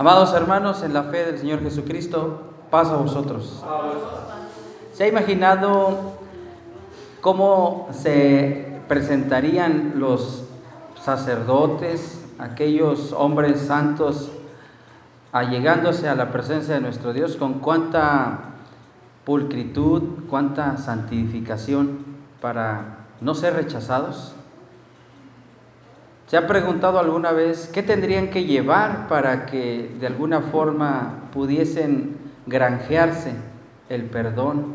Amados hermanos, en la fe del Señor Jesucristo, paz a vosotros. ¿Se ha imaginado cómo se presentarían los sacerdotes, aquellos hombres santos, allegándose a la presencia de nuestro Dios con cuánta pulcritud, cuánta santificación para no ser rechazados? ¿Se ha preguntado alguna vez qué tendrían que llevar para que de alguna forma pudiesen granjearse el perdón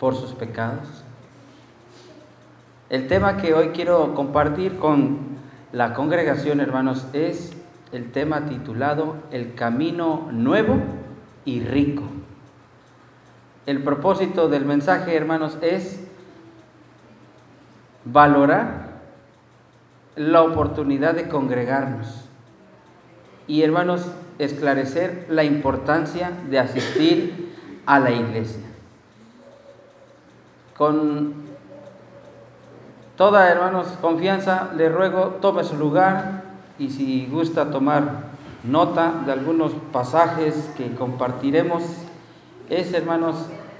por sus pecados? El tema que hoy quiero compartir con la congregación, hermanos, es el tema titulado El camino nuevo y rico. El propósito del mensaje, hermanos, es valorar la oportunidad de congregarnos. Y hermanos, esclarecer la importancia de asistir a la iglesia. Con toda, hermanos, confianza, le ruego, tome su lugar y si gusta tomar nota de algunos pasajes que compartiremos, es, hermanos,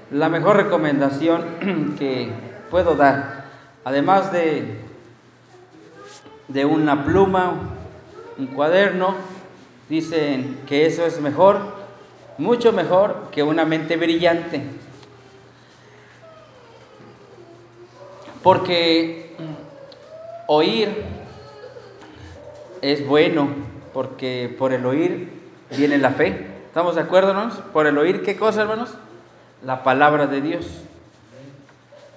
la mejor recomendación que puedo dar. Además de de una pluma, un cuaderno, dicen que eso es mejor, mucho mejor que una mente brillante. Porque oír es bueno, porque por el oír viene la fe. ¿Estamos de acuerdo, hermanos? Por el oír, ¿qué cosa, hermanos? La palabra de Dios.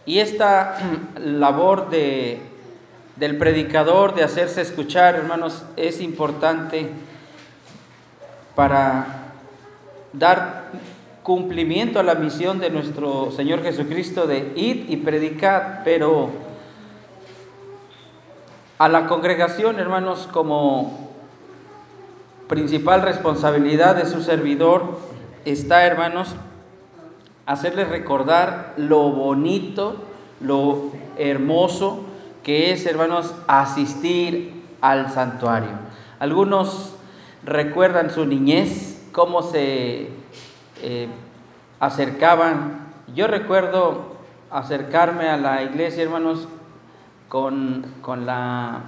Y esta labor de del predicador, de hacerse escuchar, hermanos, es importante para dar cumplimiento a la misión de nuestro Señor Jesucristo de ir y predicar, pero a la congregación, hermanos, como principal responsabilidad de su servidor está, hermanos, hacerles recordar lo bonito, lo hermoso, que es, hermanos, asistir al santuario. Algunos recuerdan su niñez, cómo se eh, acercaban. Yo recuerdo acercarme a la iglesia, hermanos, con, la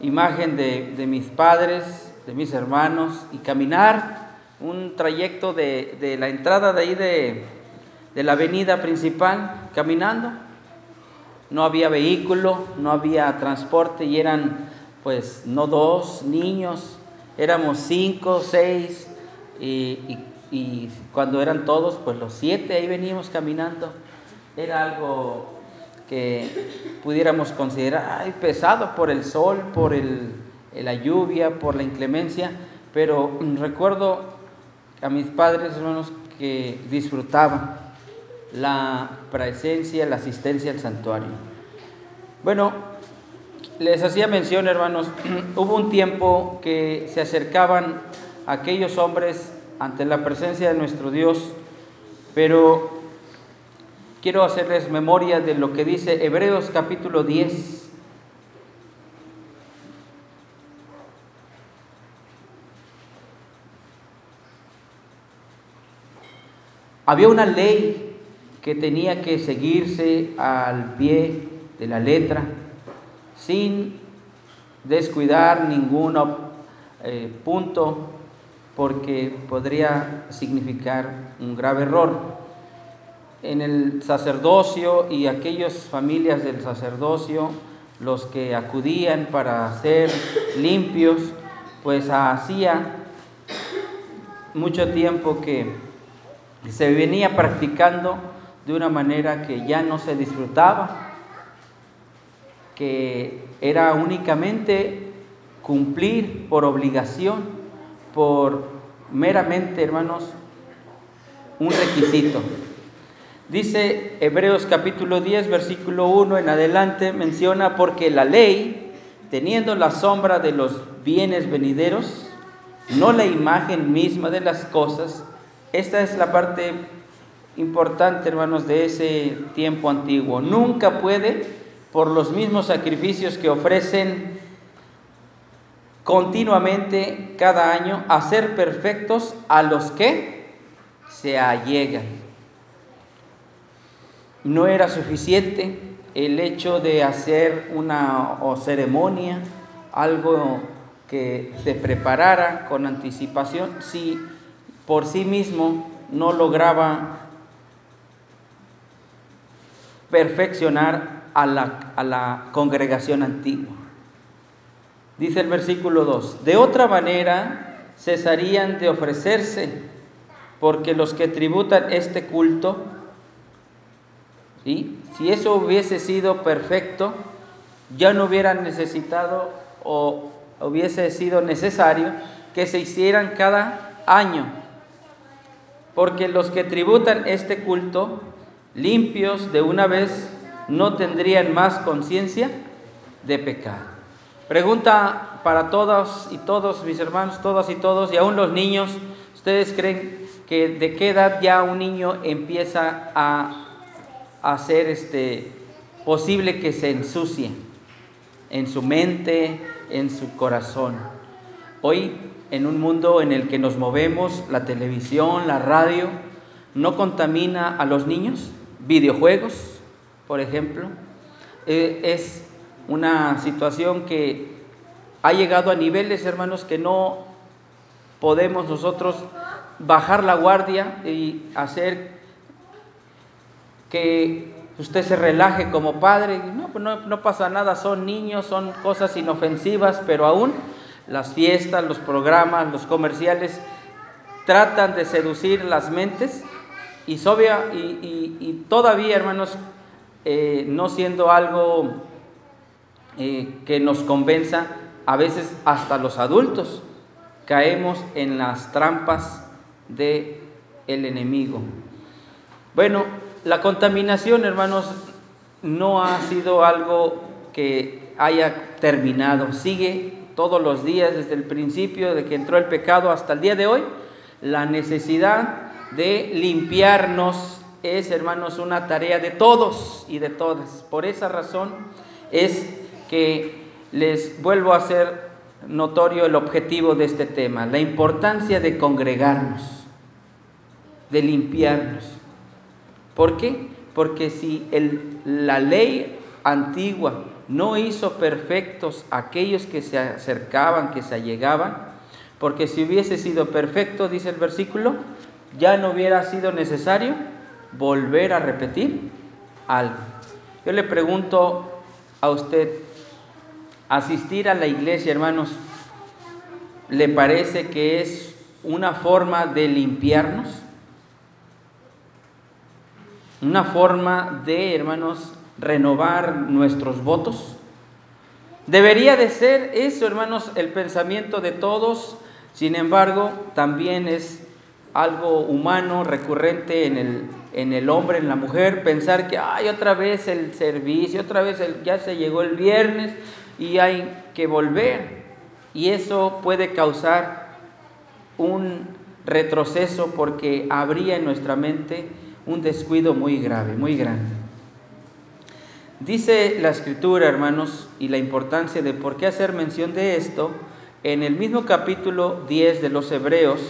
imagen de, mis padres, de mis hermanos, y caminar un trayecto de, la entrada de ahí de, de la avenida principal, caminando no había vehículo, no había transporte y eran pues no dos niños, éramos cinco, seis y, cuando eran todos pues los siete ahí veníamos caminando. Era algo que pudiéramos considerar pesado por el sol, por el, la lluvia, por la inclemencia, pero recuerdo a mis padres hermanos que disfrutaban la presencia, la asistencia al santuario. Bueno, les hacía mención, hermanos, hubo un tiempo que se acercaban aquellos hombres ante la presencia de nuestro Dios, pero quiero hacerles memoria de lo que dice Hebreos capítulo 10. Había una ley que tenía que seguirse al pie de la letra, sin descuidar ningún eh, punto, porque podría significar un grave error. En el sacerdocio y aquellas familias del sacerdocio, los que acudían para ser limpios, pues hacía mucho tiempo que se venía practicando de una manera que ya no se disfrutaba, que era únicamente cumplir por obligación, por meramente, hermanos, un requisito. Dice Hebreos capítulo 10, versículo 1 en adelante, menciona, porque la ley, teniendo la sombra de los bienes venideros, no la imagen misma de las cosas, esta es la parte importante, hermanos, de ese tiempo antiguo. Nunca puede, por los mismos sacrificios que ofrecen continuamente cada año a ser perfectos a los que se allegan. No era suficiente el hecho de hacer una ceremonia, algo que se preparara con anticipación, si por sí mismo no lograba perfeccionar a la, a la congregación antigua. Dice el versículo 2, de otra manera cesarían de ofrecerse, porque los que tributan este culto, si eso hubiese sido perfecto, ya no hubieran necesitado o hubiese sido necesario que se hicieran cada año, porque los que tributan este culto, limpios de una vez, no tendrían más conciencia de pecado. Pregunta para todos y todos, mis hermanos, todas y todos, y aún los niños, ¿ustedes creen que de qué edad ya un niño empieza a hacer este posible que se ensucie en su mente, en su corazón? Hoy, en un mundo en el que nos movemos, la televisión, la radio, ¿no contamina a los niños? Videojuegos, por ejemplo, eh, es una situación que ha llegado a niveles, hermanos, que no podemos nosotros bajar la guardia y hacer que usted se relaje como padre. No, pues no, no pasa nada, son niños, son cosas inofensivas, pero aún las fiestas, los programas, los comerciales tratan de seducir las mentes y, y, todavía, hermanos, eh, no siendo algo eh, que nos convenza, a veces hasta los adultos caemos en las trampas de el enemigo. Bueno, la contaminación, hermanos, no ha sido algo que haya terminado, sigue todos los días desde el principio de que entró el pecado hasta el día de hoy. La necesidad de limpiarnos es, hermanos, una tarea de todos y de todas. Por esa razón es que les vuelvo a hacer notorio el objetivo de este tema, la importancia de congregarnos, de limpiarnos. ¿Por qué? Porque si el, la ley antigua no hizo perfectos aquellos que se acercaban, que se allegaban, porque si hubiese sido perfecto, dice el versículo, ya no hubiera sido necesario volver a repetir algo. Yo le pregunto a usted, asistir a la iglesia, hermanos, ¿le parece que es una forma de limpiarnos? Una forma de, hermanos, renovar nuestros votos. Debería de ser eso, hermanos, el pensamiento de todos. Sin embargo, también es algo humano, recurrente en el, en el hombre, en la mujer, pensar que, ay, otra vez el servicio, otra vez el, ya se llegó el viernes, y hay que volver. Y eso puede causar un retroceso porque habría en nuestra mente un descuido muy grave, muy grande. Dice la escritura, hermanos, y la importancia de por qué hacer mención de esto, en el mismo capítulo 10 de los Hebreos,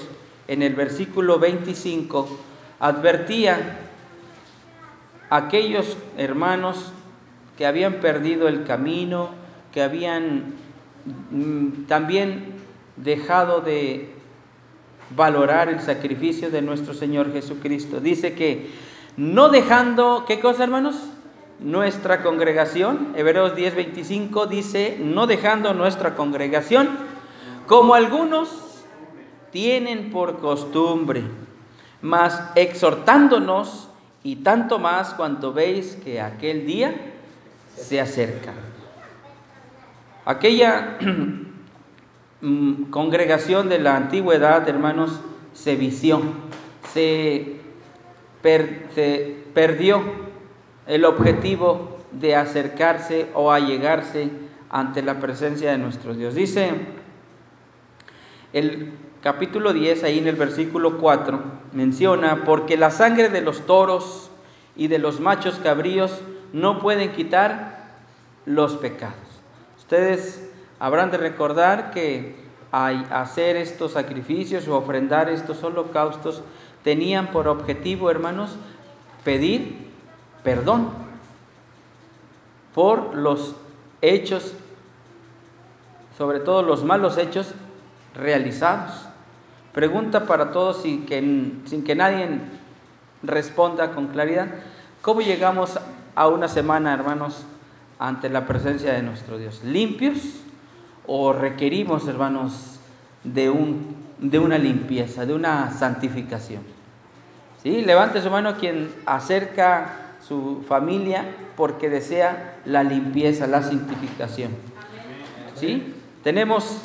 en el versículo 25, advertía a aquellos hermanos que habían perdido el camino, que habían mm, también dejado de valorar el sacrificio de nuestro Señor Jesucristo. Dice que no dejando, ¿qué cosa hermanos? Nuestra congregación, Hebreos 10:25 dice, no dejando nuestra congregación, como algunos tienen por costumbre, mas exhortándonos y tanto más cuanto veis que aquel día se acerca. Aquella mm, congregación de la antigüedad, hermanos, se vició, se, perdió el objetivo de acercarse o allegarse ante la presencia de nuestro Dios. Dice el capítulo 10, ahí en el versículo 4, menciona, porque la sangre de los toros y de los machos cabríos no pueden quitar los pecados. Ustedes habrán de recordar que al hacer estos sacrificios o ofrendar estos holocaustos tenían por objetivo, hermanos, pedir perdón por los hechos, sobre todo los malos hechos realizados. Pregunta para todos sin que, sin que nadie responda con claridad, ¿cómo llegamos a una semana, hermanos, ante la presencia de nuestro Dios? ¿Limpios o requerimos, hermanos, de, un, de una limpieza, de una santificación? ¿Sí? Levante su mano quien acerca su familia porque desea la limpieza, la santificación. ¿Sí? Tenemos,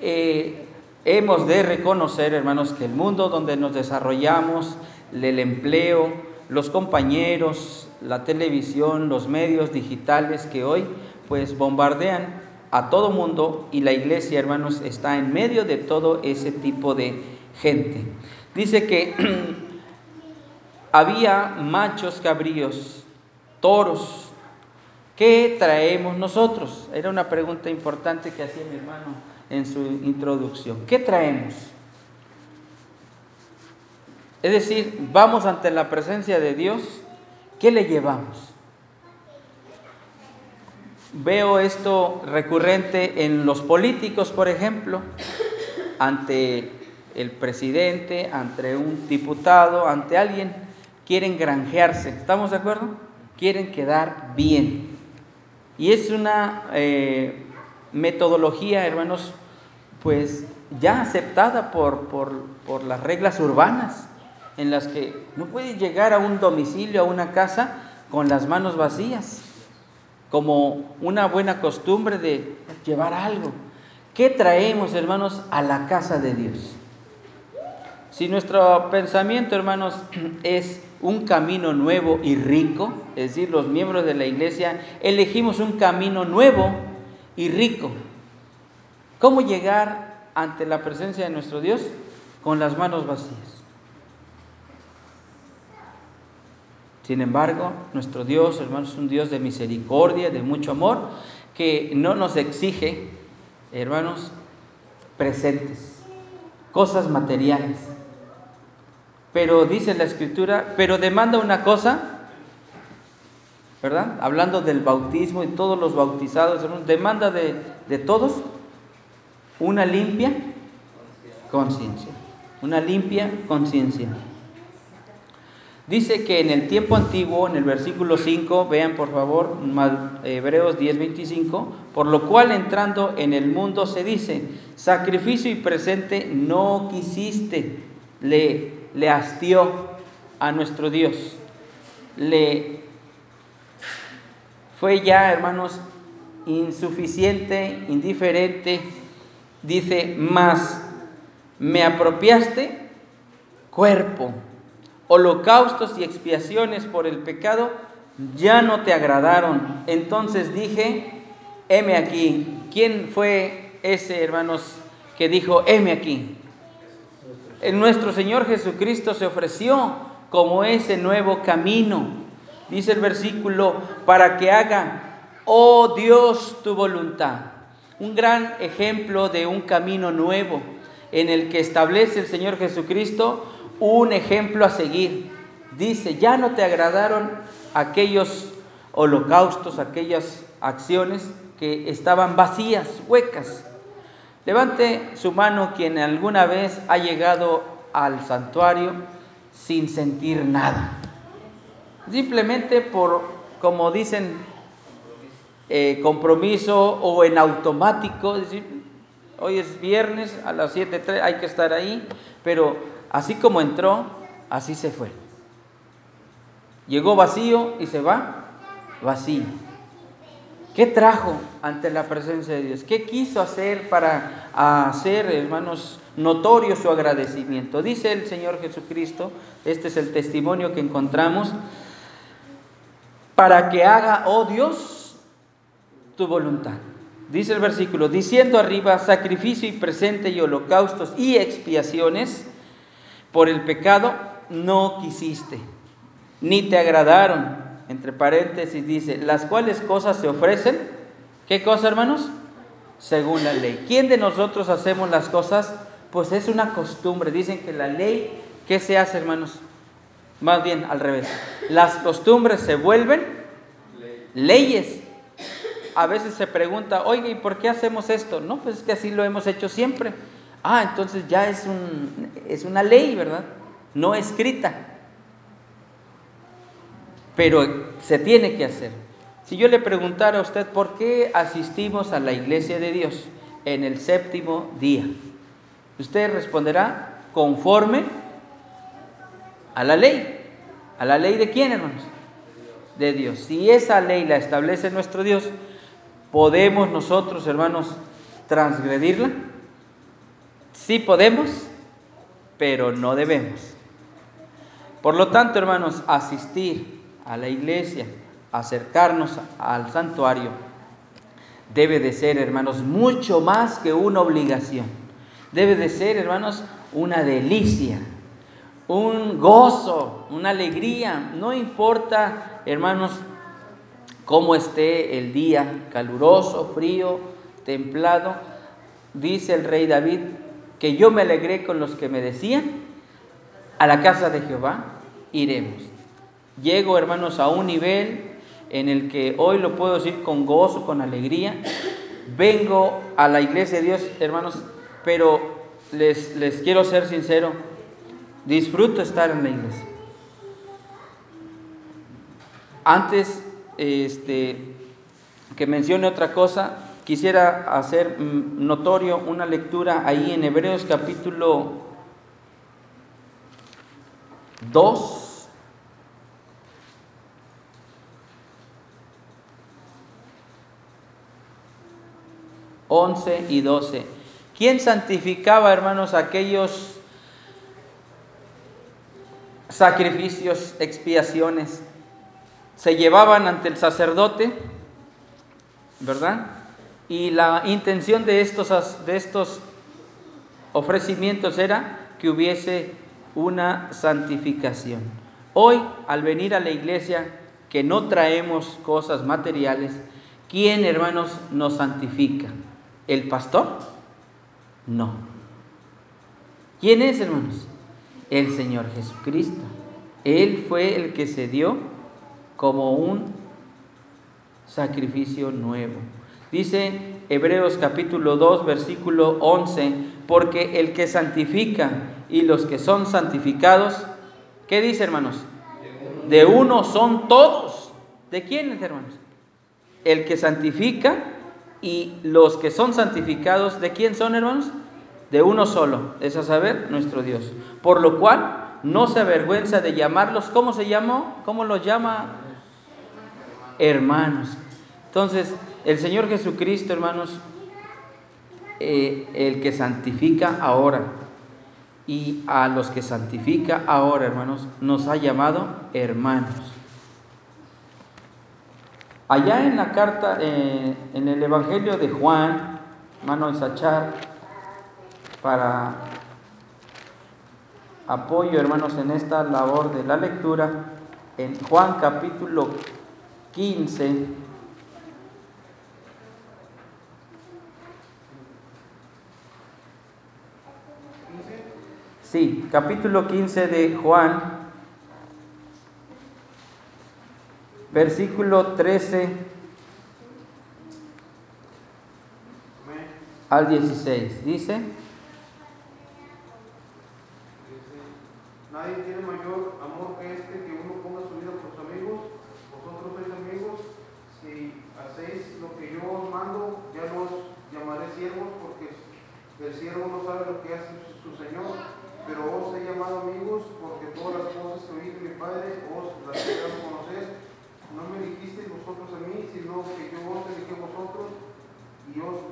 eh, hemos de reconocer, hermanos, que el mundo donde nos desarrollamos, el empleo, los compañeros, la televisión, los medios digitales que hoy pues bombardean a todo mundo y la iglesia, hermanos, está en medio de todo ese tipo de gente. Dice que había machos cabríos, toros. ¿Qué traemos nosotros? Era una pregunta importante que hacía mi hermano en su introducción. ¿Qué traemos? Es decir, vamos ante la presencia de Dios, ¿qué le llevamos? Veo esto recurrente en los políticos, por ejemplo, ante el presidente, ante un diputado, ante alguien, quieren granjearse, ¿estamos de acuerdo? Quieren quedar bien. Y es una eh, metodología, hermanos, pues ya aceptada por, por las reglas urbanas en las que no puedes llegar a un domicilio, a una casa, con las manos vacías, como una buena costumbre de llevar algo. ¿Qué traemos, hermanos, a la casa de Dios? Si nuestro pensamiento, hermanos, es un camino nuevo y rico, es decir, los miembros de la iglesia elegimos un camino nuevo y rico. ¿Cómo llegar ante la presencia de nuestro Dios? Con las manos vacías. Sin embargo, nuestro Dios, hermanos, es un Dios de misericordia, de mucho amor, que no nos exige, hermanos, presentes, cosas materiales. Pero dice la Escritura, pero demanda una cosa, ¿verdad? Hablando del bautismo y todos los bautizados, demanda de, de todos una limpia conciencia, una limpia conciencia. Dice que en el tiempo antiguo, en el versículo 5, vean por favor, Hebreos 10:25, por lo cual entrando en el mundo se dice, sacrificio y presente no quisiste, le, le hastió a nuestro Dios, le fue ya, hermanos, insuficiente, indiferente, dice, más me apropiaste cuerpo holocaustos y expiaciones por el pecado ya no te agradaron. Entonces dije, heme aquí. ¿Quién fue ese, hermanos, que dijo, heme aquí? Nuestro Señor Jesucristo se ofreció como ese nuevo camino. Dice el versículo, para que haga, oh Dios, tu voluntad. Un gran ejemplo de un camino nuevo en el que establece el Señor Jesucristo un ejemplo a seguir. Dice, ya no te agradaron aquellos holocaustos, aquellas acciones que estaban vacías, huecas. Levante su mano quien alguna vez ha llegado al santuario sin sentir nada. Simplemente por, como dicen, eh, compromiso o en automático, decir, hoy es viernes a las 7, hay que estar ahí, pero Así como entró, así se fue. Llegó vacío y se va vacío. ¿Qué trajo ante la presencia de Dios? ¿Qué quiso hacer para hacer, hermanos, notorio su agradecimiento? Dice el Señor Jesucristo, este es el testimonio que encontramos, para que haga, oh Dios, tu voluntad. Dice el versículo, diciendo arriba, sacrificio y presente y holocaustos y expiaciones por el pecado no quisiste, ni te agradaron. Entre paréntesis dice, las cuales cosas se ofrecen, ¿qué cosa hermanos? según la ley. ¿Quién de nosotros hacemos las cosas? Pues es una costumbre. Dicen que la ley, ¿qué se hace, hermanos? Más bien al revés. Las costumbres se vuelven leyes. A veces se pregunta, oye, ¿y por qué hacemos esto? No, pues es que así lo hemos hecho siempre. Ah, entonces ya es, un, es una ley, ¿verdad? No escrita. Pero se tiene que hacer. Si yo le preguntara a usted por qué asistimos a la iglesia de Dios en el séptimo día, usted responderá conforme a la ley. ¿A la ley de quién, hermanos? De Dios. Si esa ley la establece nuestro Dios, ¿podemos nosotros, hermanos, transgredirla? Sí podemos, pero no debemos. Por lo tanto, hermanos, asistir a la iglesia, acercarnos al santuario, debe de ser, hermanos, mucho más que una obligación. Debe de ser, hermanos, una delicia, un gozo, una alegría. No importa, hermanos, cómo esté el día, caluroso, frío, templado. Dice el rey David que yo me alegré con los que me decían, a la casa de Jehová iremos. Llego, hermanos, a un nivel en el que hoy lo puedo decir con gozo, con alegría. Vengo a la iglesia de Dios, hermanos, pero les, les quiero ser sincero, disfruto estar en la iglesia. Antes este, que mencione otra cosa, quisiera hacer mm, notorio una lectura ahí en Hebreos capítulo 2. 11 y 12. ¿Quién santificaba, hermanos, aquellos sacrificios, expiaciones? Se llevaban ante el sacerdote, ¿verdad? Y la intención de estos, de estos ofrecimientos era que hubiese una santificación. Hoy, al venir a la iglesia, que no traemos cosas materiales, ¿quién, hermanos, nos santifica? ¿El pastor? No. ¿Quién es, hermanos? El Señor Jesucristo. Él fue el que se dio como un sacrificio nuevo. Dice Hebreos capítulo 2, versículo 11, porque el que santifica y los que son santificados, ¿qué dice, hermanos? De uno son todos. ¿De quiénes, hermanos? El que santifica y los que son santificados, ¿de quién son, hermanos? De uno solo, es a saber, nuestro Dios. Por lo cual no se avergüenza de llamarlos, ¿cómo se llamó? ¿Cómo los llama? Hermanos. Entonces, el Señor Jesucristo, hermanos, eh, el que santifica ahora y a los que santifica ahora, hermanos, nos ha llamado hermanos. Allá en la carta, eh, en el Evangelio de Juan, mano Sachar, para apoyo, hermanos, en esta labor de la lectura, en Juan capítulo 15, Sí, capítulo 15 de Juan, versículo 13 al 16. Dice, Nadie tiene mayor amor que este que uno ponga su vida por sus amigos. Vosotros sois amigos. Si hacéis lo que yo os mando, ya no os llamaré siervos, porque el siervo no sabe lo que hace su Señor. Pero os he llamado amigos, porque todas las cosas que oí de mi Padre os las he dado a conocer. No me dijisteis vosotros a mí, sino que yo os elegí vosotros y os,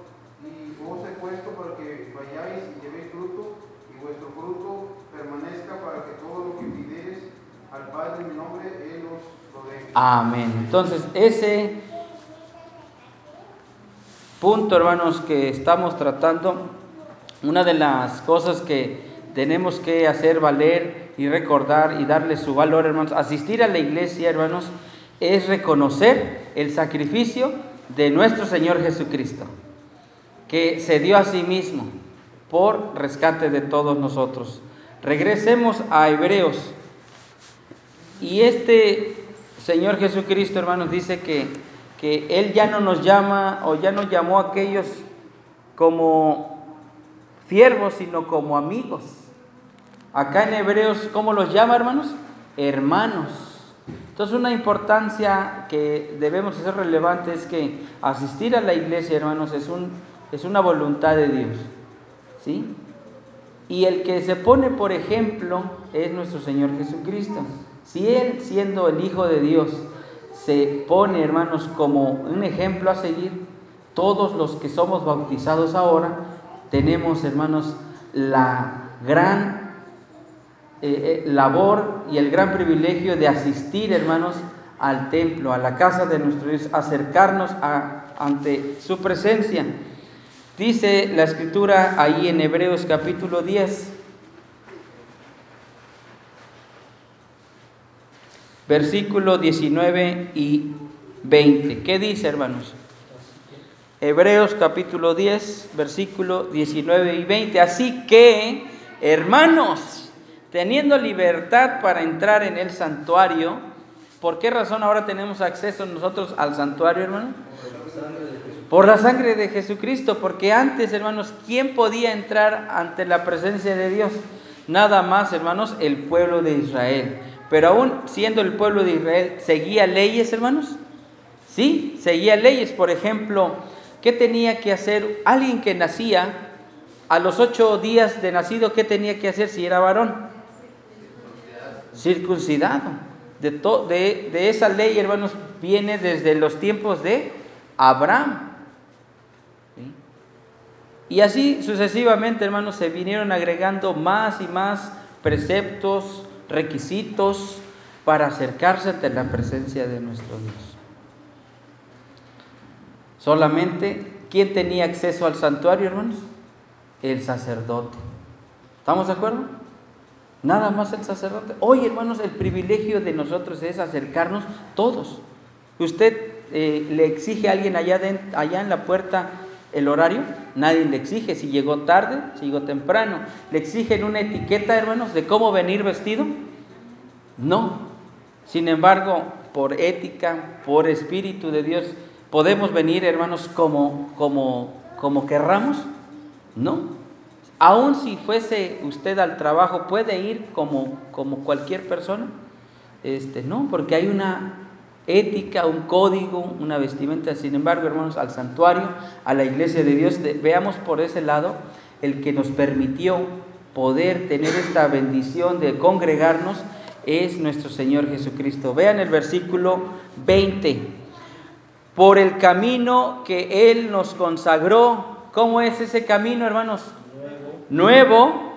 y os he puesto para que vayáis y llevéis fruto y vuestro fruto permanezca para que todo lo que pidieres al Padre en mi nombre, Él os lo dé. Amén. Entonces, ese punto, hermanos, que estamos tratando, una de las cosas que tenemos que hacer valer y recordar y darle su valor, hermanos, asistir a la iglesia, hermanos, es reconocer el sacrificio de nuestro Señor Jesucristo. que se dio a sí mismo por rescate de todos nosotros. Regresemos a Hebreos. Y este Señor Jesucristo, hermanos, dice que, que Él ya no nos llama o ya no llamó a aquellos como siervos, sino como amigos. Acá en Hebreos, ¿cómo los llama, hermanos? Hermanos. Entonces, una importancia que debemos hacer relevante es que asistir a la iglesia, hermanos, es, un, es una voluntad de Dios. ¿Sí? Y el que se pone por ejemplo es nuestro Señor Jesucristo. Si Él, siendo el Hijo de Dios, se pone, hermanos, como un ejemplo a seguir, todos los que somos bautizados ahora, tenemos, hermanos, la gran eh, eh, labor y el gran privilegio de asistir, hermanos, al templo, a la casa de nuestro Dios, acercarnos ante su presencia. Dice la escritura ahí en Hebreos capítulo 10, versículo 19 y 20. ¿Qué dice, hermanos? Hebreos capítulo 10, versículo 19 y 20. Así que, hermanos, teniendo libertad para entrar en el santuario, ¿por qué razón ahora tenemos acceso nosotros al santuario, hermano? Por la sangre de Jesucristo, porque antes, hermanos, ¿quién podía entrar ante la presencia de Dios? Nada más, hermanos, el pueblo de Israel. Pero aún siendo el pueblo de Israel, ¿seguía leyes, hermanos? Sí, seguía leyes. Por ejemplo, ¿Qué tenía que hacer alguien que nacía a los ocho días de nacido? ¿Qué tenía que hacer si era varón? Circuncidado. De, de, de esa ley, hermanos, viene desde los tiempos de Abraham. Y así sucesivamente, hermanos, se vinieron agregando más y más preceptos, requisitos para acercarse ante la presencia de nuestro Dios. Solamente, ¿quién tenía acceso al santuario, hermanos? El sacerdote. ¿Estamos de acuerdo? Nada más el sacerdote. Hoy, hermanos, el privilegio de nosotros es acercarnos todos. Usted eh, le exige a alguien allá, allá en la puerta el horario, nadie le exige si llegó tarde, si llegó temprano. ¿Le exigen una etiqueta, hermanos, de cómo venir vestido? No. Sin embargo, por ética, por espíritu de Dios, ¿Podemos venir, hermanos, como, como, como querramos? No. Aun si fuese usted al trabajo, ¿puede ir como, como cualquier persona? Este, no, porque hay una ética, un código, una vestimenta. Sin embargo, hermanos, al santuario, a la iglesia de Dios, veamos por ese lado el que nos permitió poder tener esta bendición de congregarnos es nuestro Señor Jesucristo. Vean el versículo 20 por el camino que Él nos consagró. ¿Cómo es ese camino, hermanos? Nuevo,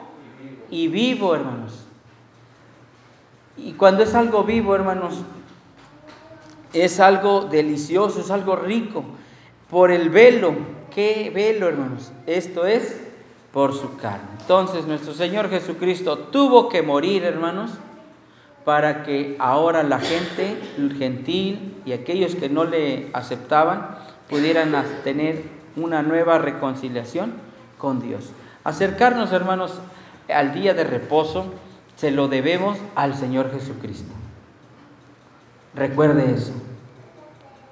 y vivo, hermanos. Y cuando es algo vivo, hermanos, es algo delicioso, es algo rico. Por el velo, ¿qué velo, hermanos? Esto es por su carne. Entonces nuestro Señor Jesucristo tuvo que morir, hermanos, para que ahora la gente, el gentil y aquellos que no le aceptaban pudieran tener una nueva reconciliación con Dios. Acercarnos, hermanos, al día de reposo se lo debemos al Señor Jesucristo. Recuerde eso.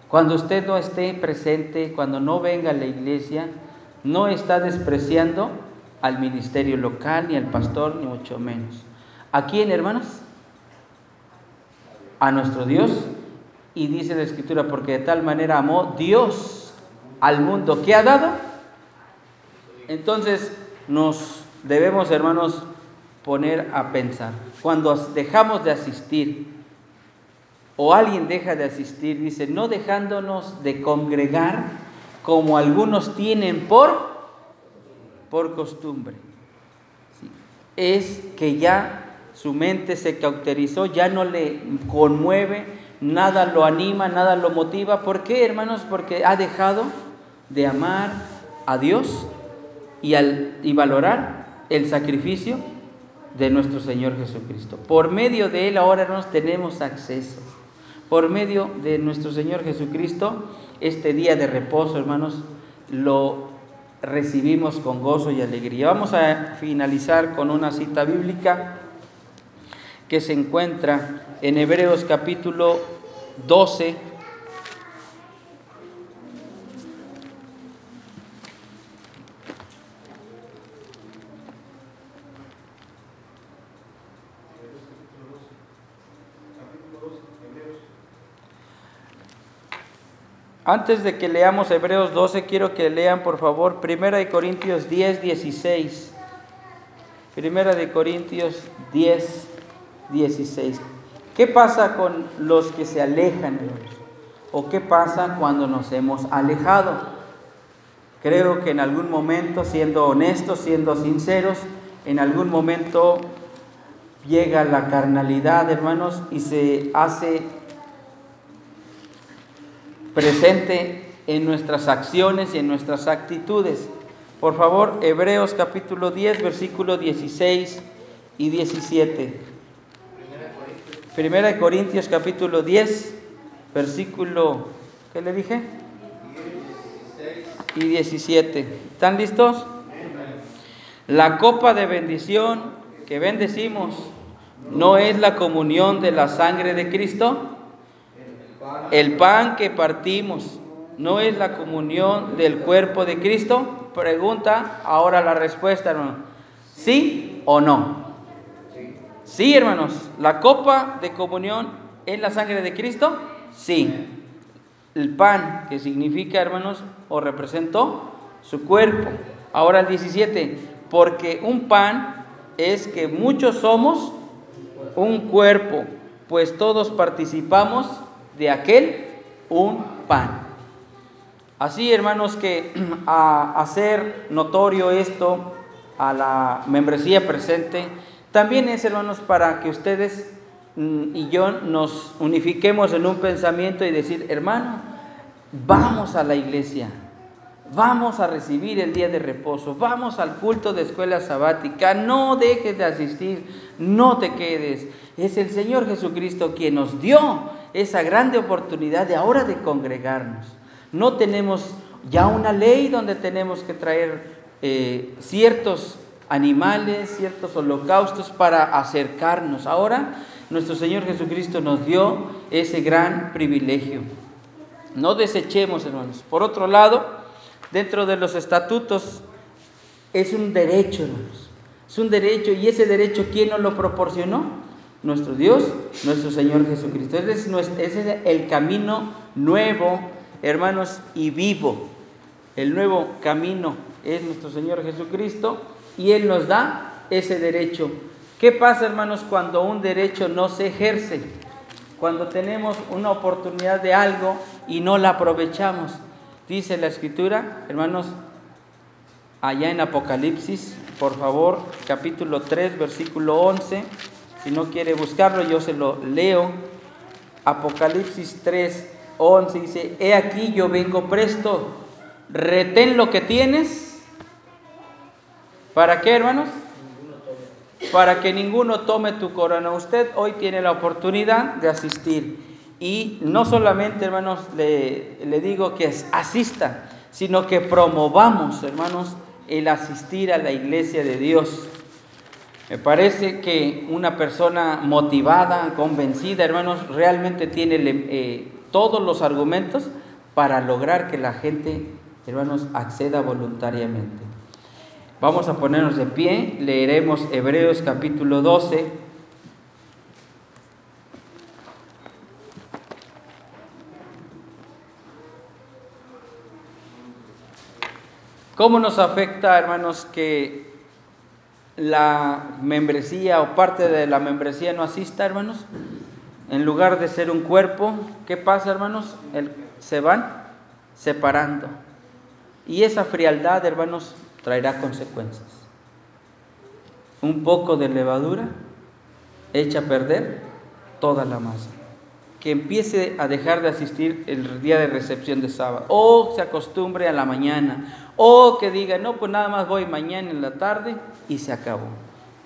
Cuando usted no esté presente, cuando no venga a la iglesia, no está despreciando al ministerio local, ni al pastor, ni mucho menos. ¿A quién, hermanos? a nuestro Dios. Y dice la Escritura, porque de tal manera amó Dios al mundo que ha dado. Entonces nos debemos, hermanos, poner a pensar. Cuando dejamos de asistir o alguien deja de asistir, dice, no dejándonos de congregar como algunos tienen por, por costumbre. Es que ya su mente se cauterizó, ya no le conmueve, nada lo anima, nada lo motiva. ¿Por qué, hermanos? Porque ha dejado de amar a Dios y, al, y valorar el sacrificio de nuestro Señor Jesucristo. Por medio de Él ahora nos tenemos acceso. Por medio de nuestro Señor Jesucristo, este día de reposo, hermanos, lo recibimos con gozo y alegría. Vamos a finalizar con una cita bíblica que se encuentra en Hebreos capítulo 12, Antes de que leamos Hebreos 12, quiero que lean por favor Primera de Corintios 10, 16. Primera de Corintios 10, 16. ¿Qué pasa con los que se alejan, ¿O qué pasa cuando nos hemos alejado? Creo que en algún momento, siendo honestos, siendo sinceros, en algún momento llega la carnalidad, hermanos, y se hace presente en nuestras acciones y en nuestras actitudes. Por favor, Hebreos capítulo 10, versículo 16 y 17. Primera de Corintios capítulo 10, versículo, ¿qué le dije? Y 17. ¿Están listos? La copa de bendición que bendecimos no es la comunión de la sangre de Cristo. El pan que partimos no es la comunión del cuerpo de Cristo. Pregunta ahora la respuesta, hermano. ¿Sí o no? Sí, hermanos. ¿La copa de comunión es la sangre de Cristo? Sí. El pan, que significa, hermanos, o representó su cuerpo. Ahora el 17. Porque un pan es que muchos somos un cuerpo, pues todos participamos de aquel un pan. Así, hermanos, que a hacer notorio esto a la membresía presente, también es, hermanos, para que ustedes mm, y yo nos unifiquemos en un pensamiento y decir, hermano, vamos a la iglesia, vamos a recibir el día de reposo, vamos al culto de escuela sabática, no dejes de asistir, no te quedes. Es el Señor Jesucristo quien nos dio esa grande oportunidad de ahora de congregarnos. No tenemos ya una ley donde tenemos que traer eh, ciertos animales, ciertos holocaustos para acercarnos. Ahora nuestro Señor Jesucristo nos dio ese gran privilegio. No desechemos, hermanos. Por otro lado, dentro de los estatutos es un derecho, hermanos. Es un derecho y ese derecho, ¿quién nos lo proporcionó? Nuestro Dios, nuestro Señor Jesucristo. Ese es, el camino nuevo, hermanos, y vivo. El nuevo camino es nuestro Señor Jesucristo y Él nos da ese derecho. ¿Qué pasa, hermanos, cuando un derecho no se ejerce? Cuando tenemos una oportunidad de algo y no la aprovechamos. Dice la Escritura, hermanos, allá en Apocalipsis, por favor, capítulo 3, versículo 11. Si no quiere buscarlo, yo se lo leo. Apocalipsis 3, 11 dice, he aquí yo vengo presto, retén lo que tienes. ¿Para qué, hermanos? Para que ninguno tome tu corona. Usted hoy tiene la oportunidad de asistir. Y no solamente, hermanos, le, le digo que asista, sino que promovamos, hermanos, el asistir a la iglesia de Dios. Me parece que una persona motivada, convencida, hermanos, realmente tiene eh, todos los argumentos para lograr que la gente, hermanos, acceda voluntariamente. Vamos a ponernos de pie, leeremos Hebreos capítulo 12. ¿Cómo nos afecta, hermanos, que la membresía o parte de la membresía no asista, hermanos, en lugar de ser un cuerpo, ¿qué pasa, hermanos? se van separando. Y esa frialdad, hermanos, traerá consecuencias. Un poco de levadura echa a perder toda la masa. Que empiece a dejar de asistir el día de recepción de sábado, o se acostumbre a la mañana, o que diga, no, pues nada más voy mañana en la tarde y se acabó.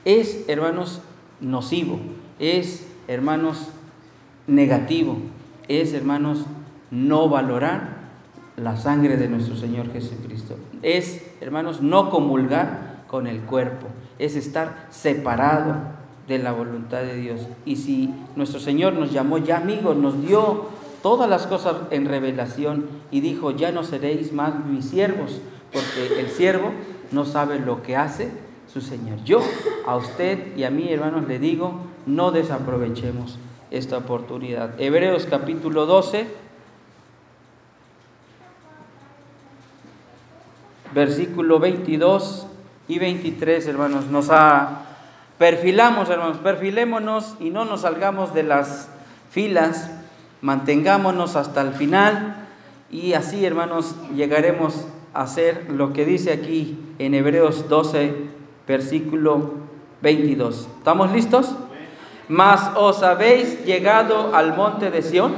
Es, hermanos, nocivo, es, hermanos, negativo, es, hermanos, no valorar la sangre de nuestro Señor Jesucristo. Es, hermanos, no comulgar con el cuerpo, es estar separado de la voluntad de Dios. Y si nuestro Señor nos llamó ya amigos, nos dio todas las cosas en revelación y dijo, ya no seréis más mis siervos, porque el siervo no sabe lo que hace su Señor. Yo a usted y a mí, hermanos, le digo, no desaprovechemos esta oportunidad. Hebreos capítulo 12, versículo 22 y 23, hermanos, nos ha, perfilamos, hermanos, perfilémonos y no nos salgamos de las filas, mantengámonos hasta el final y así, hermanos, llegaremos a hacer lo que dice aquí en Hebreos 12, versículo 22. ¿Estamos listos? Mas os habéis llegado al monte de Sión,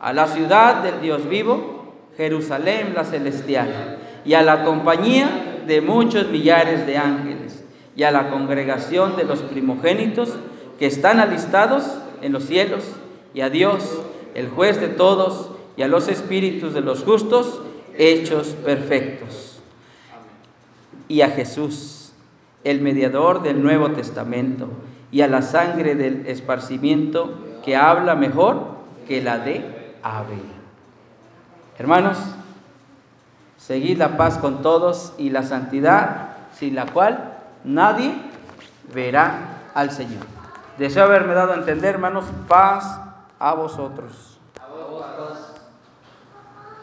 a la ciudad del Dios vivo, Jerusalén la celestial, y a la compañía de muchos millares de ángeles, y a la congregación de los primogénitos que están alistados en los cielos, y a Dios, el juez de todos, y a los espíritus de los justos, hechos perfectos, y a Jesús, el mediador del Nuevo Testamento, y a la sangre del esparcimiento que habla mejor que la de Abel. Hermanos, seguid la paz con todos y la santidad, sin la cual nadie verá al Señor. Deseo haberme dado a entender, hermanos, paz a vosotros. A vosotros.